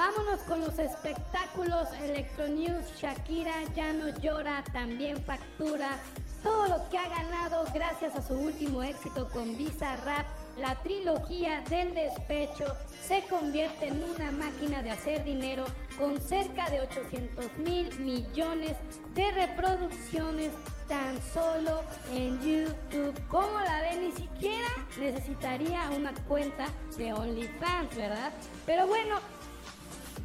Vámonos con los espectáculos Electronews. Shakira ya no llora, también factura todo lo que ha ganado gracias a su último éxito con Visa Rap. La trilogía del despecho se convierte en una máquina de hacer dinero con cerca de 800 mil millones de reproducciones tan solo en YouTube. ¿Cómo la ven? Ni siquiera necesitaría una cuenta de OnlyFans, ¿verdad? Pero bueno,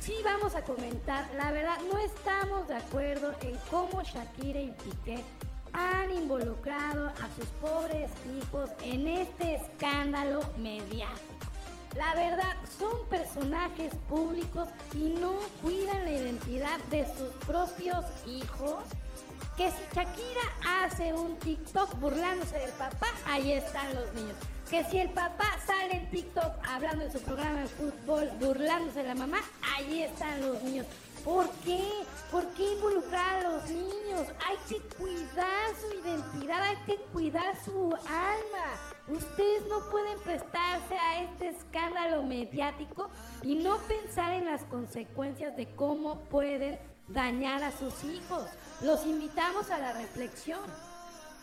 sí vamos a comentar, la verdad no estamos de acuerdo en cómo Shakira y Piqué han involucrado a sus pobres hijos en este escándalo mediático. La verdad, son personajes públicos y no cuidan la identidad de sus propios hijos. Que si Shakira hace un TikTok burlándose del papá, ahí están los niños. Que si el papá sale en TikTok hablando de su programa de fútbol, burlándose de la mamá, ahí están los niños. ¿Por qué? ¿Por qué involucrar a los niños? Hay que cuidar su identidad, hay que cuidar su alma. Ustedes no pueden prestarse a este escándalo mediático y no pensar en las consecuencias de cómo pueden dañar a sus hijos. Los invitamos a la reflexión.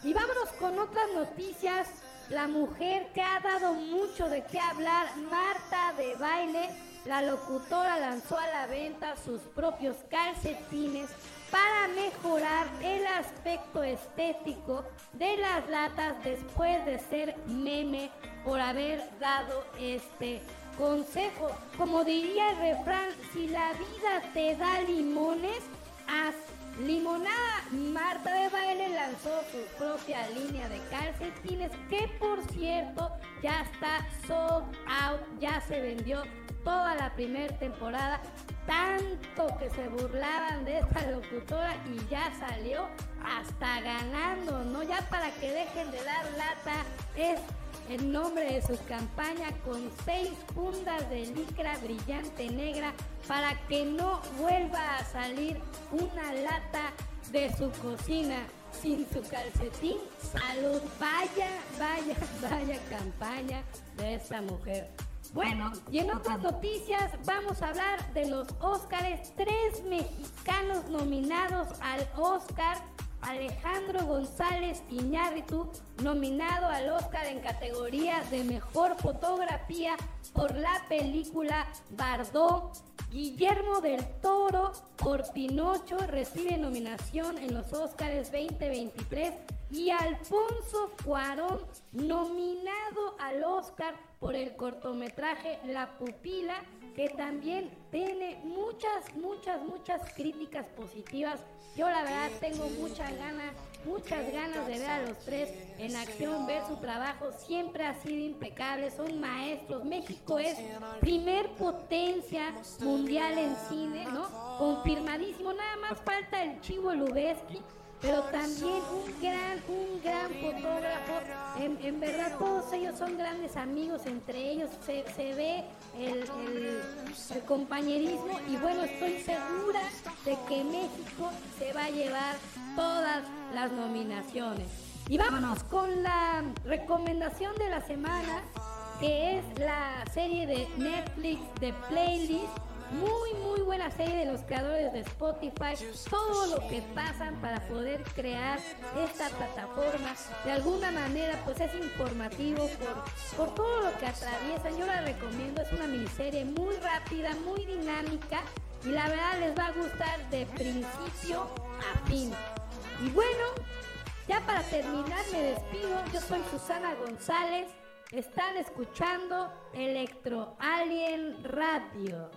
Y vámonos con otras noticias. La mujer que ha dado mucho de qué hablar, Marta de Baile, la locutora lanzó a la venta sus propios calcetines para mejorar el aspecto estético de las latas después de ser meme por haber dado este consejo. Como diría el refrán, si la vida te da limones, haz limonada. Marta de Baile lanzó su propia línea de calcetines que por cierto ya está sold out, ya se vendió toda la primera temporada, tanto que se burlaban de esta locutora y ya salió hasta ganando, ¿no? Ya para que dejen de dar lata es el nombre de su campaña con seis fundas de licra brillante negra para que no vuelva a salir una lata de su cocina sin su calcetín. Salud, vaya, vaya, vaya campaña de esta mujer. Bueno, y en otras noticias vamos a hablar de los Óscares. Tres mexicanos nominados al Óscar. Alejandro González Iñárritu, nominado al Óscar en categoría de Mejor Fotografía por la película Bardot. Guillermo del Toro por Pinocho recibe nominación en los Óscares 2023 y Alfonso Cuarón nominado al Oscar por el cortometraje La Pupila, que también tiene muchas, muchas, muchas críticas positivas. Yo la verdad tengo muchas ganas, muchas ganas de ver a los tres en acción, ver su trabajo, siempre ha sido impecable, son maestros. México es primer potencia mundial en cine, ¿no? Confirmadísimo, nada más falta el Chivo Lubeski pero también un gran, un gran fotógrafo. En, verdad todos ellos son grandes amigos entre ellos, se, ve el, compañerismo y bueno, estoy segura de que México se va a llevar todas las nominaciones. Y vámonos con la recomendación de la semana, que es la serie de Netflix de Playlist muy, muy buena serie de los creadores de Spotify. Todo lo que pasan para poder crear esta plataforma. De alguna manera, pues es informativo por, por todo lo que atraviesan. Yo la recomiendo. Es una miniserie muy rápida, muy dinámica. Y la verdad les va a gustar de principio a fin. Y bueno, ya para terminar me despido. Yo soy Susana González. Están escuchando Electro Alien Radio.